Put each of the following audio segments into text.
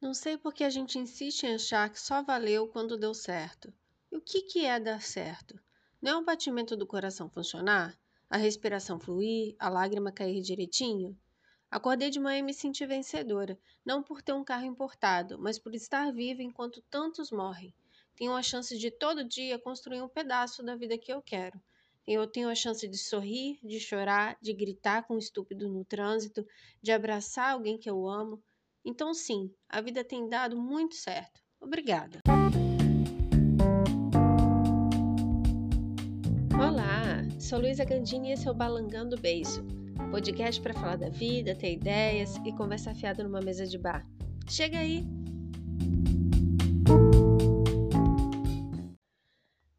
Não sei por que a gente insiste em achar que só valeu quando deu certo. E o que, que é dar certo? Não é o batimento do coração funcionar? A respiração fluir? A lágrima cair direitinho? Acordei de manhã e me senti vencedora, não por ter um carro importado, mas por estar viva enquanto tantos morrem. Tenho a chance de todo dia construir um pedaço da vida que eu quero. Eu tenho a chance de sorrir, de chorar, de gritar com um estúpido no trânsito, de abraçar alguém que eu amo, então, sim, a vida tem dado muito certo. Obrigada. Olá, sou Luísa Gandini e esse é o Balangando Beijo, podcast para falar da vida, ter ideias e conversa fiada numa mesa de bar. Chega aí!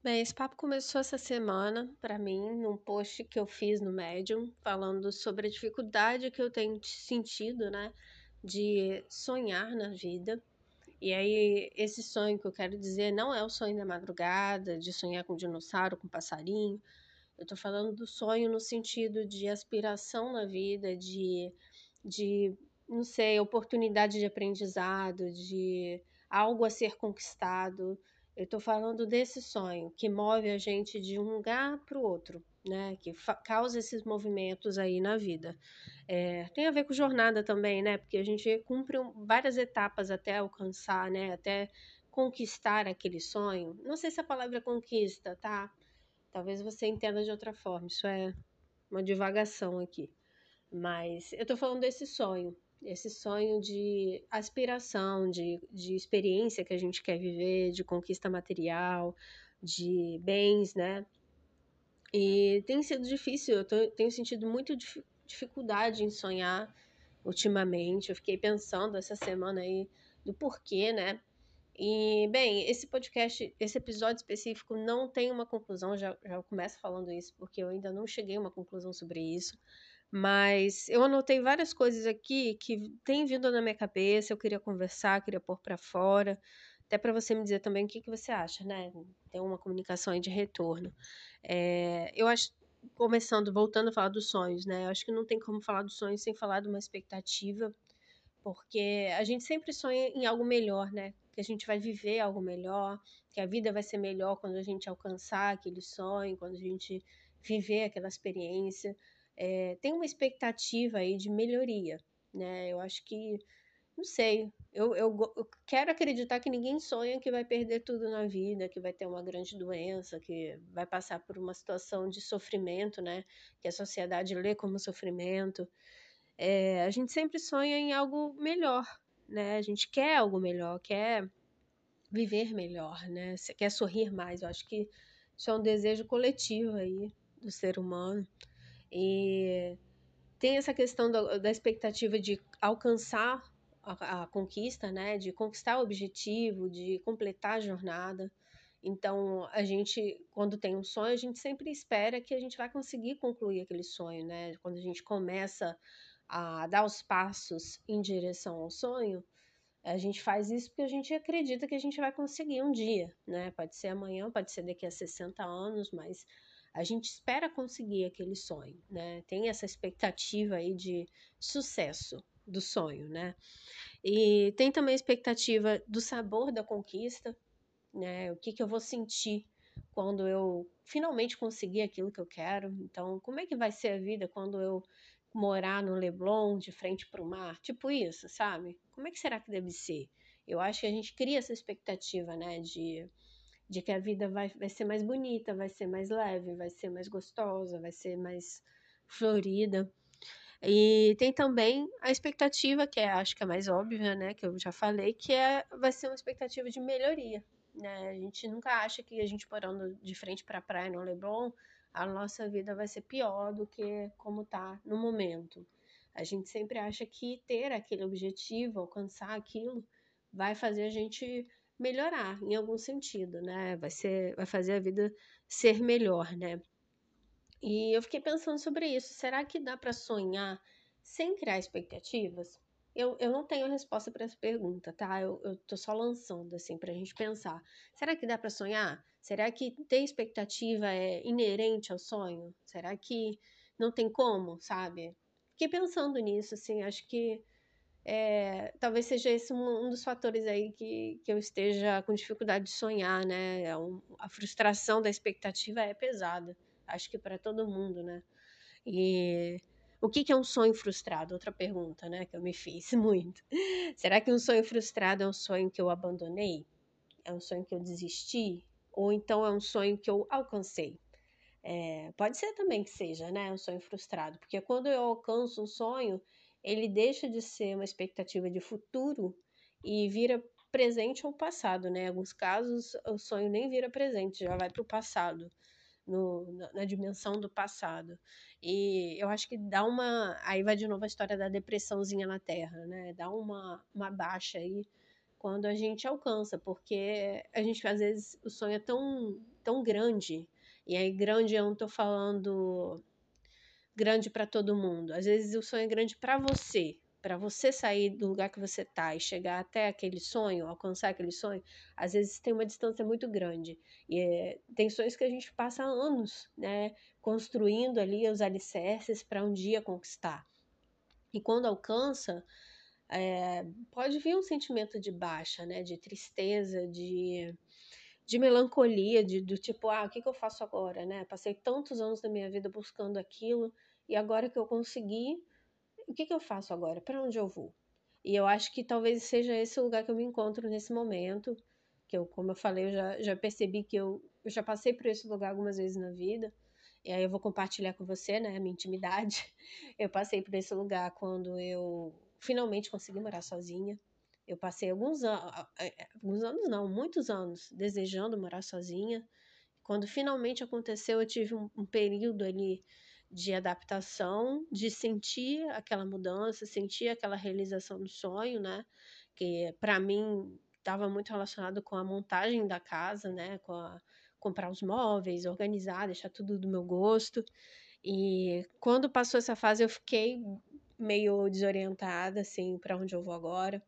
Bem, esse papo começou essa semana para mim num post que eu fiz no Medium falando sobre a dificuldade que eu tenho sentido, né, de sonhar na vida. E aí, esse sonho que eu quero dizer não é o sonho da madrugada, de sonhar com dinossauro, com passarinho. Eu tô falando do sonho no sentido de aspiração na vida, de, de não sei, oportunidade de aprendizado, de algo a ser conquistado. Eu tô falando desse sonho que move a gente de um lugar para o outro, né? Que causa esses movimentos aí na vida. É, tem a ver com jornada também, né? Porque a gente cumpre várias etapas até alcançar, né? Até conquistar aquele sonho. Não sei se a palavra conquista, tá? Talvez você entenda de outra forma. Isso é uma divagação aqui. Mas eu tô falando desse sonho, esse sonho de aspiração, de, de experiência que a gente quer viver, de conquista material, de bens, né? E tem sido difícil, eu tô, tenho sentido muito dif dificuldade em sonhar ultimamente. Eu fiquei pensando essa semana aí do porquê, né? E, bem, esse podcast, esse episódio específico não tem uma conclusão, já, já começo falando isso, porque eu ainda não cheguei a uma conclusão sobre isso. Mas eu anotei várias coisas aqui que têm vindo na minha cabeça, eu queria conversar, queria pôr para fora, até para você me dizer também o que, que você acha, né? Ter uma comunicação aí de retorno. É, eu acho, começando, voltando a falar dos sonhos, né? Eu acho que não tem como falar dos sonhos sem falar de uma expectativa, porque a gente sempre sonha em algo melhor, né? Que a gente vai viver algo melhor, que a vida vai ser melhor quando a gente alcançar aquele sonho, quando a gente viver aquela experiência. É, tem uma expectativa aí de melhoria, né? Eu acho que, não sei, eu, eu, eu, quero acreditar que ninguém sonha que vai perder tudo na vida, que vai ter uma grande doença, que vai passar por uma situação de sofrimento, né? Que a sociedade lê como sofrimento. É, a gente sempre sonha em algo melhor, né? A gente quer algo melhor, quer viver melhor, né? Quer sorrir mais. Eu acho que isso é um desejo coletivo aí do ser humano. E tem essa questão da expectativa de alcançar a, conquista, né? De conquistar o objetivo, de completar a jornada. Então, a gente, quando tem um sonho, a gente sempre espera que a gente vai conseguir concluir aquele sonho, né? Quando a gente começa a dar os passos em direção ao sonho, a gente faz isso porque a gente acredita que a gente vai conseguir um dia, né? Pode ser amanhã, pode ser daqui a 60 anos, mas a gente espera conseguir aquele sonho, né? Tem essa expectativa aí de sucesso do sonho, né? E tem também a expectativa do sabor da conquista, né? O que, que eu vou sentir quando eu finalmente conseguir aquilo que eu quero. Então, como é que vai ser a vida quando eu morar no Leblon, de frente para o mar? Tipo isso, sabe? Como é que será que deve ser? Eu acho que a gente cria essa expectativa, né? De, de que a vida vai, vai ser mais bonita, vai ser mais leve, vai ser mais gostosa, vai ser mais florida. E tem também a expectativa, que é, acho que é mais óbvia, né, que eu já falei, que é, vai ser uma expectativa de melhoria, né? A gente nunca acha que a gente morando de frente para a praia no Leblon, a nossa vida vai ser pior do que como tá no momento. A gente sempre acha que ter aquele objetivo, alcançar aquilo, vai fazer a gente melhorar em algum sentido, né? Vai ser, vai fazer a vida ser melhor, né? E eu fiquei pensando sobre isso. Será que dá para sonhar sem criar expectativas? Eu, eu não tenho resposta para essa pergunta, tá? Eu, eu tô só lançando, assim, pra gente pensar. Será que dá para sonhar? Será que ter expectativa é inerente ao sonho? Será que não tem como, sabe? Fiquei pensando nisso, assim, acho que é, talvez seja esse um, um, dos fatores aí que, que eu esteja com dificuldade de sonhar, né? É a frustração da expectativa é pesada, acho que para todo mundo, né? E o que, que é um sonho frustrado? Outra pergunta, né? Que eu me fiz muito. Será que um sonho frustrado é um sonho que eu abandonei? É um sonho que eu desisti? Ou então é um sonho que eu alcancei? É, pode ser também que seja, né? Um sonho frustrado, porque quando eu alcanço um sonho, ele deixa de ser uma expectativa de futuro e vira presente ou passado, né? Em alguns casos, o sonho nem vira presente, já vai para o passado, no, na, dimensão do passado. E eu acho que dá uma. Aí vai de novo a história da depressãozinha na Terra, né? Dá uma, uma baixa aí quando a gente alcança, porque a gente, às vezes, o sonho é tão, tão grande. E aí, grande eu não tô falando grande para todo mundo. Às vezes o sonho é grande para você, para você sair do lugar que você tá e chegar até aquele sonho, alcançar aquele sonho, às vezes tem uma distância muito grande. E é, tem sonhos que a gente passa anos, né, construindo ali os alicerces para um dia conquistar. E quando alcança, é, pode vir um sentimento de baixa, né, de tristeza, de de melancolia, de, do tipo, ah, o que, que eu faço agora, né? Passei tantos anos da minha vida buscando aquilo e agora que eu consegui, o que, que eu faço agora? Para onde eu vou? E eu acho que talvez seja esse o lugar que eu me encontro nesse momento, que eu, como eu falei, eu já, já percebi que eu, eu já passei por esse lugar algumas vezes na vida, e aí eu vou compartilhar com você, né, a minha intimidade. Eu passei por esse lugar quando eu finalmente consegui morar sozinha, eu passei alguns anos, alguns anos não, muitos anos desejando morar sozinha. Quando finalmente aconteceu, eu tive um, um período ali de adaptação, de sentir aquela mudança, sentir aquela realização do sonho, né? Que para mim estava muito relacionado com a montagem da casa, né? Com a, comprar os móveis, organizar, deixar tudo do meu gosto. E quando passou essa fase, eu fiquei meio desorientada, assim, para onde eu vou agora.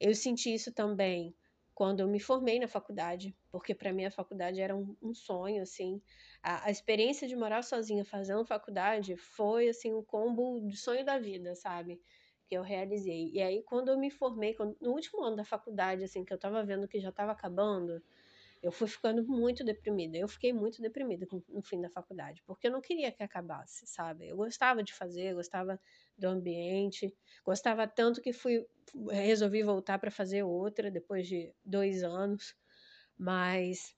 Eu senti isso também quando eu me formei na faculdade, porque para mim a faculdade era um, um sonho, assim. A, a, experiência de morar sozinha fazendo faculdade foi, assim, um combo de sonho da vida, sabe? Que eu realizei. E aí, quando eu me formei, quando, no último ano da faculdade, assim, que eu tava vendo que já tava acabando, eu fui ficando muito deprimida. Eu fiquei muito deprimida no fim da faculdade, porque eu não queria que acabasse, sabe? Eu gostava de fazer, gostava do ambiente, gostava tanto que fui resolvi voltar para fazer outra depois de dois anos, mas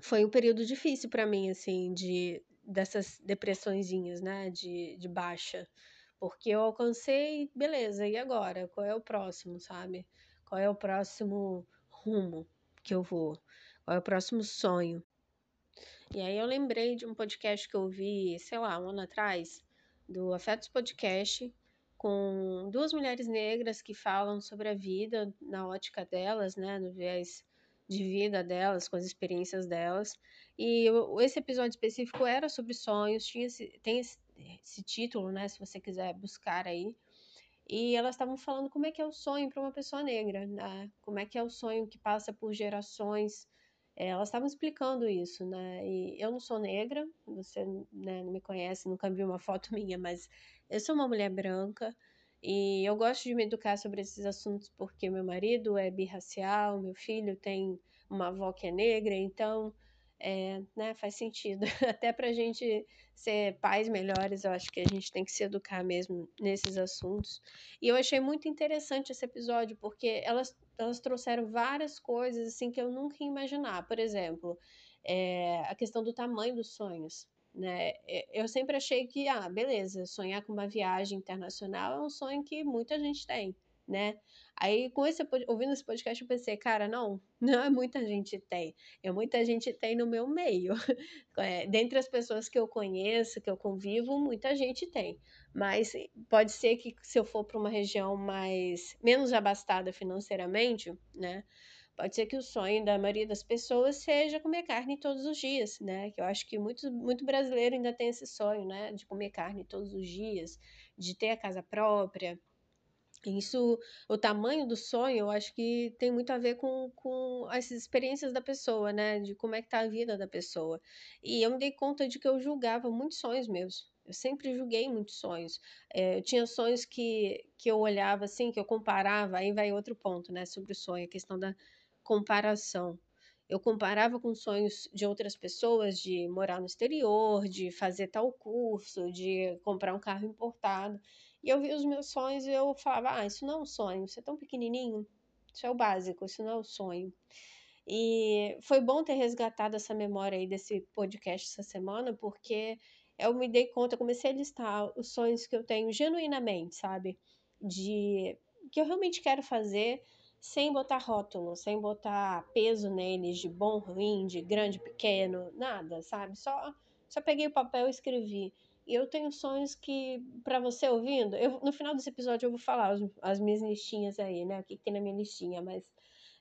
foi um período difícil para mim, assim, de dessas depressõezinhas, né, de, de baixa, porque eu alcancei, beleza, e agora? Qual é o próximo, sabe? Qual é o próximo rumo que eu vou? Qual é o próximo sonho? E aí eu lembrei de um podcast que eu vi, sei lá, um ano atrás, do Afetos Podcast, com duas mulheres negras que falam sobre a vida na ótica delas, né, no viés de vida delas, com as experiências delas. E esse episódio específico era sobre sonhos, tinha esse, tem esse, esse título, né, se você quiser buscar aí. E elas estavam falando como é que é o sonho para uma pessoa negra, né? Como é que é o sonho que passa por gerações é, elas estavam explicando isso, né? E eu não sou negra, você né, não me conhece, nunca viu uma foto minha, mas eu sou uma mulher branca e eu gosto de me educar sobre esses assuntos porque meu marido é birracial, meu filho tem uma avó que é negra, então é, né, faz sentido. Até para a gente ser pais melhores, eu acho que a gente tem que se educar mesmo nesses assuntos. E eu achei muito interessante esse episódio, porque elas, elas trouxeram várias coisas assim que eu nunca ia imaginar. Por exemplo, é, a questão do tamanho dos sonhos. Né? Eu sempre achei que, ah, beleza, sonhar com uma viagem internacional é um sonho que muita gente tem né? Aí, com esse, ouvindo esse podcast, eu pensei, cara, não, não é muita gente tem. É muita gente tem no meu meio. É, dentre as pessoas que eu conheço, que eu convivo, muita gente tem. Mas pode ser que se eu for para uma região mais menos abastada financeiramente, né? Pode ser que o sonho da maioria das pessoas seja comer carne todos os dias, né? Que eu acho que muito, muito brasileiro ainda tem esse sonho, né? De comer carne todos os dias, de ter a casa própria, isso, o tamanho do sonho, eu acho que tem muito a ver com, com as experiências da pessoa, né? De como é que tá a vida da pessoa. E eu me dei conta de que eu julgava muitos sonhos meus. Eu sempre julguei muitos sonhos. É, eu tinha sonhos que, que eu olhava assim, que eu comparava, aí vai outro ponto, né, sobre o sonho, a questão da comparação. Eu comparava com sonhos de outras pessoas de morar no exterior, de fazer tal curso, de comprar um carro importado. E eu via os meus sonhos e eu falava: ah, isso não é um sonho, isso é tão pequenininho, isso é o básico, isso não é o sonho. E foi bom ter resgatado essa memória aí desse podcast essa semana, porque eu me dei conta, comecei a listar os sonhos que eu tenho genuinamente, sabe? De que eu realmente quero fazer sem botar rótulo, sem botar peso neles de bom, ruim, de grande, pequeno, nada, sabe? Só só peguei o papel e escrevi. E eu tenho sonhos que, para você ouvindo, eu, no final desse episódio eu vou falar as, as minhas listinhas aí, né? O que, tem na minha listinha, mas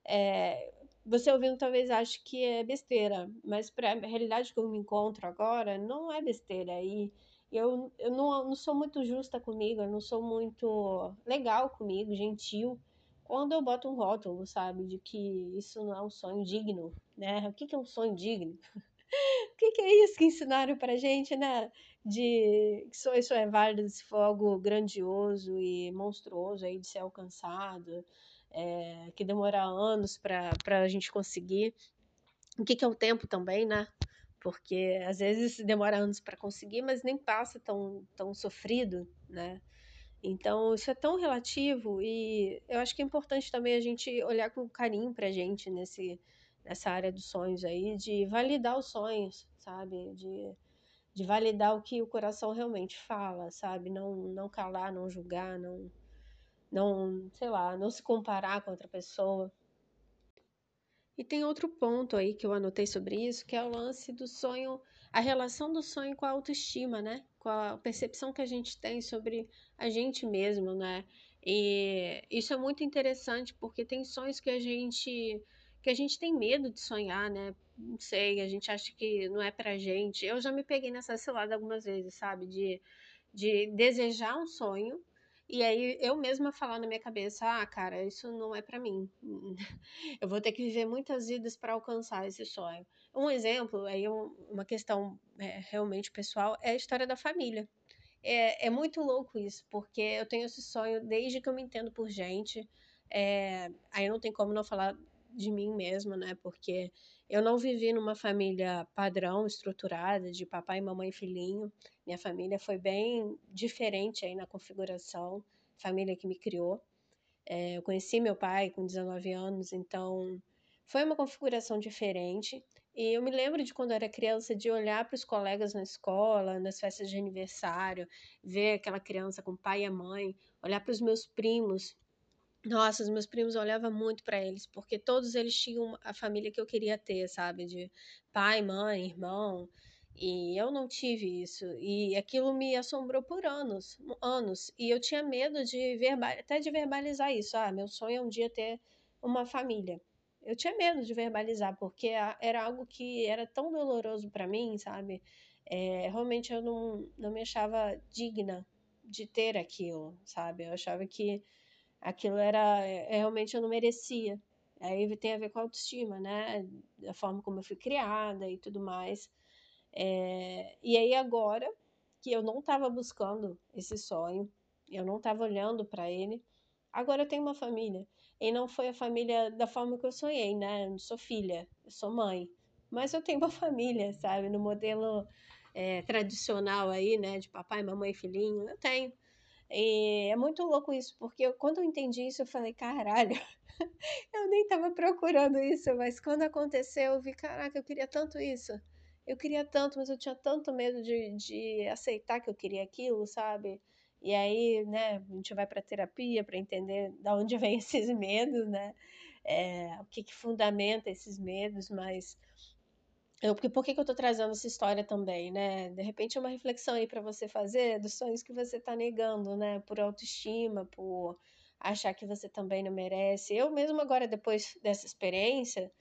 é, você ouvindo talvez ache que é besteira, mas para a realidade que eu me encontro agora, não é besteira. E eu, eu não, não sou muito justa comigo, eu não sou muito legal comigo, gentil, quando eu boto um rótulo, sabe, de que isso não é um sonho digno, né? O que, que é um sonho digno? o que, que é isso que ensinaram pra gente, né? De que só isso é válido se for algo grandioso e monstruoso aí de ser alcançado é, que demora anos para a gente conseguir. O que, que é o tempo também, né? Porque às vezes demora anos para conseguir, mas nem passa tão, tão sofrido, né? Então, isso é tão relativo e eu acho que é importante também a gente olhar com carinho para a gente nesse, nessa área dos sonhos aí, de validar os sonhos, sabe? De, de validar o que o coração realmente fala, sabe? Não, não calar, não julgar, não, não, sei lá, não se comparar com outra pessoa. E tem outro ponto aí que eu anotei sobre isso, que é o lance do sonho, a relação do sonho com a autoestima, né? Com a percepção que a gente tem sobre a gente mesmo, né? E isso é muito interessante porque tem sonhos que a gente que a gente tem medo de sonhar, né? Não sei, a gente acha que não é pra gente. Eu já me peguei nessa cilada algumas vezes, sabe? De, de desejar um sonho e aí eu mesma falar na minha cabeça, ah, cara, isso não é para mim. Eu vou ter que viver muitas vidas para alcançar esse sonho. Um exemplo, aí uma questão é, realmente pessoal, é a história da família. É, é muito louco isso, porque eu tenho esse sonho desde que eu me entendo por gente. É, aí não tem como não falar de mim mesma, né? Porque eu não vivi numa família padrão, estruturada, de papai, mamãe e filhinho. Minha família foi bem diferente aí na configuração, família que me criou. É, eu conheci meu pai com 19 anos, então foi uma configuração diferente. E eu me lembro de quando era criança de olhar para os colegas na escola, nas festas de aniversário, ver aquela criança com pai e mãe, olhar para os meus primos nossa, os meus primos eu olhava muito para eles, porque todos eles tinham a família que eu queria ter, sabe? De pai, mãe, irmão. E eu não tive isso. E aquilo me assombrou por anos, anos. E eu tinha medo de verbal, até de verbalizar isso. Ah, meu sonho é um dia ter uma família. Eu tinha medo de verbalizar, porque era algo que era tão doloroso para mim, sabe? É, realmente eu não, não me achava digna de ter aquilo, sabe? Eu achava que aquilo era é, realmente eu não merecia. Aí tem a ver com a autoestima, né? Da forma como eu fui criada e tudo mais. É, e aí agora que eu não estava buscando esse sonho, eu não estava olhando para ele, agora eu tenho uma família. E não foi a família da forma que eu sonhei, né? Eu não sou filha, eu sou mãe. Mas eu tenho uma família, sabe? No modelo é, tradicional aí, né? De papai, mamãe filhinho, eu tenho. E é muito louco isso, porque eu, quando eu entendi isso, eu falei, caralho, eu nem tava procurando isso, mas quando aconteceu, eu vi, caraca, eu queria tanto isso. Eu queria tanto, mas eu tinha tanto medo de, de aceitar que eu queria aquilo, sabe? E aí, né, a gente vai para terapia para entender de onde vem esses medos, né? É, o que, que fundamenta esses medos, mas eu, porque, por que, que eu tô trazendo essa história também, né? De repente é uma reflexão aí para você fazer dos sonhos que você tá negando, né? Por autoestima, por achar que você também não merece. Eu mesmo agora, depois dessa experiência,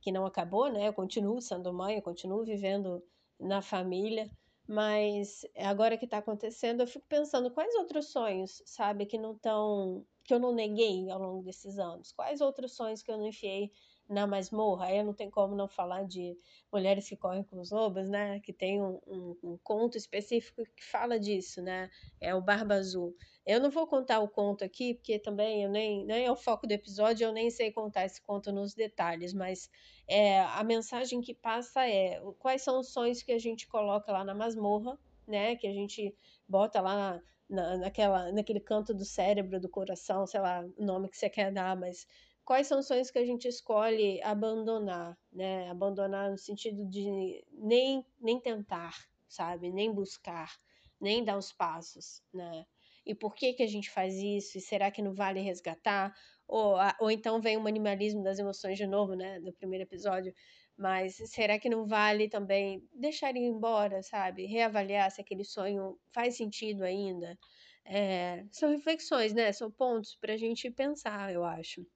que não acabou, né? Eu continuo sendo mãe, eu continuo vivendo na família, mas agora que tá acontecendo, eu fico pensando quais outros sonhos, sabe, que não estão que eu não neguei ao longo desses anos? Quais outros sonhos que eu não enfiei na masmorra? Aí não tem como não falar de Mulheres que Correm com os Lobos, né? Que tem um, um, um conto específico que fala disso, né? É o Barba Azul. Eu não vou contar o conto aqui, porque também eu nem, nem é o foco do episódio, eu nem sei contar esse conto nos detalhes, mas é, a mensagem que passa é quais são os sonhos que a gente coloca lá na masmorra, né? Que a gente bota lá na, naquela, naquele canto do cérebro, do coração, sei lá o nome que você quer dar, mas quais são os sonhos que a gente escolhe abandonar, né? Abandonar no sentido de nem, nem tentar, sabe? Nem buscar, nem dar os passos, né? E por que que a gente faz isso? E será que não vale resgatar? Ou, ou então vem o animalismo das emoções de novo, né? Do primeiro episódio. Mas será que não vale também deixar ir embora, sabe? Reavaliar se aquele sonho faz sentido ainda? É, são reflexões, né? São pontos para a gente pensar, eu acho.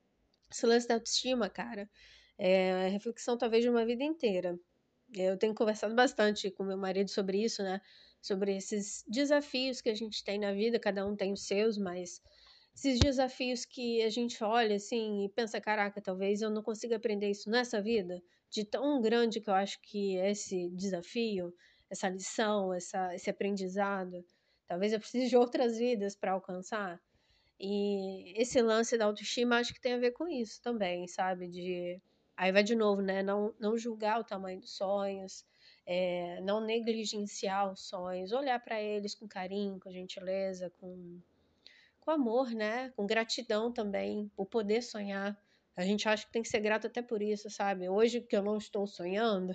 Esse lance da autoestima, cara, é a reflexão talvez de uma vida inteira. Eu tenho conversado bastante com meu marido sobre isso, né? Sobre esses desafios que a gente tem na vida, cada um tem os seus, mas esses desafios que a gente olha assim e pensa, caraca, talvez eu não consiga aprender isso nessa vida de tão grande que eu acho que é esse desafio, essa lição, essa, esse aprendizado. Talvez eu precise de outras vidas para alcançar. E esse lance da autoestima acho que tem a ver com isso também, sabe? De aí vai de novo, né? Não, não julgar o tamanho dos sonhos, é, não negligenciar os sonhos, olhar para eles com carinho, com gentileza, com, com amor, né? Com gratidão também, por poder sonhar. A gente acha que tem que ser grato até por isso, sabe? Hoje que eu não estou sonhando,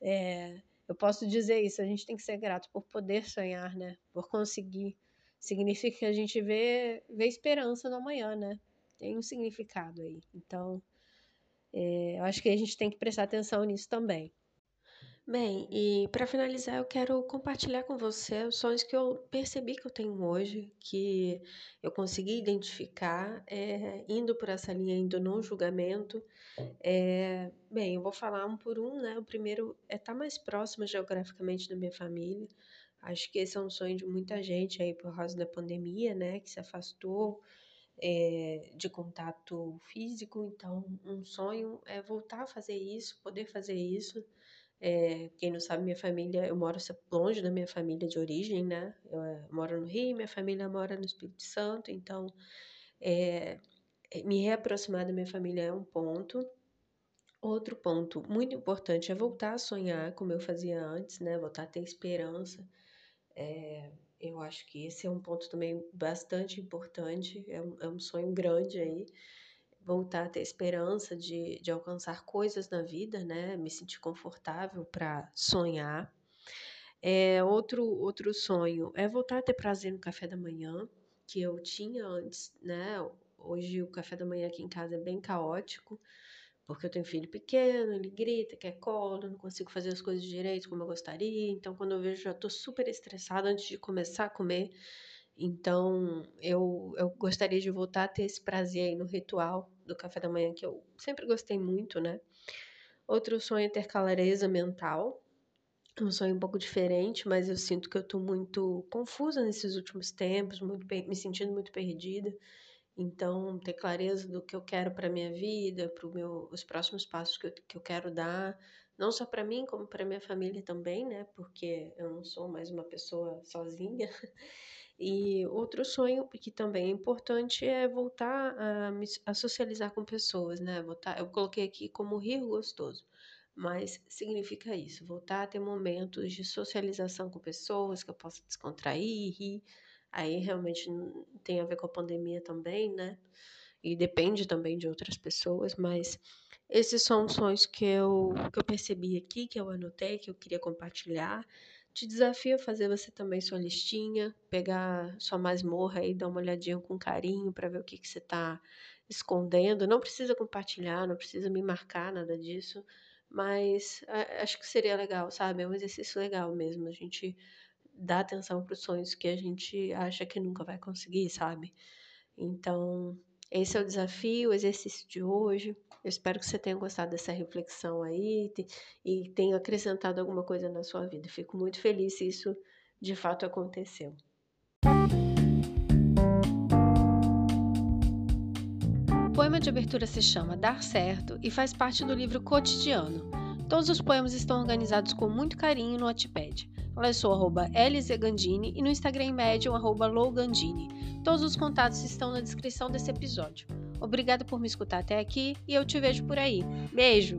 é, eu posso dizer isso. A gente tem que ser grato por poder sonhar, né? Por conseguir. Significa que a gente vê, vê esperança no amanhã, né? Tem um significado aí. Então, é, eu acho que a gente tem que prestar atenção nisso também. Bem, e para finalizar, eu quero compartilhar com você os sonhos que eu percebi que eu tenho hoje, que eu consegui identificar, é, indo por essa linha, indo no julgamento. É, bem, eu vou falar um por um, né? O primeiro é estar tá mais próximo geograficamente da minha família. Acho que esse é um sonho de muita gente aí por causa da pandemia, né? Que se afastou é, de contato físico. Então, um sonho é voltar a fazer isso, poder fazer isso. É, quem não sabe, minha família, eu moro longe da minha família de origem, né? Eu, eu moro no Rio, minha família mora no Espírito Santo, então é, me reaproximar da minha família é um ponto. Outro ponto muito importante é voltar a sonhar como eu fazia antes, né? Voltar a ter esperança. É, eu acho que esse é um ponto também bastante importante, é um, é um sonho grande aí voltar a ter esperança de, de alcançar coisas na vida, né? Me sentir confortável para sonhar. É, outro, outro sonho é voltar a ter prazer no café da manhã, que eu tinha antes, né? Hoje o café da manhã aqui em casa é bem caótico, porque eu tenho filho pequeno, ele grita, quer colo, não consigo fazer as coisas direito como eu gostaria. Então, quando eu vejo, já estou super estressada antes de começar a comer. Então, eu, eu gostaria de voltar a ter esse prazer aí no ritual do café da manhã, que eu sempre gostei muito, né? Outro sonho é ter clareza mental. Um sonho um pouco diferente, mas eu sinto que eu tô muito confusa nesses últimos tempos, muito me sentindo muito perdida. Então, ter clareza do que eu quero para minha vida, para os próximos passos que eu, que eu quero dar, não só para mim, como para minha família também, né? Porque eu não sou mais uma pessoa sozinha. E outro sonho que também é importante é voltar a, a socializar com pessoas, né? Voltar, eu coloquei aqui como rir gostoso, mas significa isso, voltar a ter momentos de socialização com pessoas que eu possa descontrair, rir. Aí realmente tem a ver com a pandemia também, né? E depende também de outras pessoas, mas esses são sonhos que eu, que eu percebi aqui, que eu anotei, que eu queria compartilhar. Te desafio a fazer você também sua listinha, pegar sua masmorra e dar uma olhadinha com carinho para ver o que, que você está escondendo. Não precisa compartilhar, não precisa me marcar nada disso, mas acho que seria legal, sabe? É um exercício legal mesmo, a gente dar atenção para os sonhos que a gente acha que nunca vai conseguir, sabe? Então, esse é o desafio, o exercício de hoje. Eu espero que você tenha gostado dessa reflexão aí e tenha acrescentado alguma coisa na sua vida. Fico muito feliz se isso de fato aconteceu. poema de abertura se chama Dar Certo e faz parte do livro Cotidiano. Todos os poemas estão organizados com muito carinho no Wattpad. Eu sou arroba e no Instagram médium arroba Lowgandini. Todos os contatos estão na descrição desse episódio. Obrigada por me escutar até aqui e eu te vejo por aí. Beijo!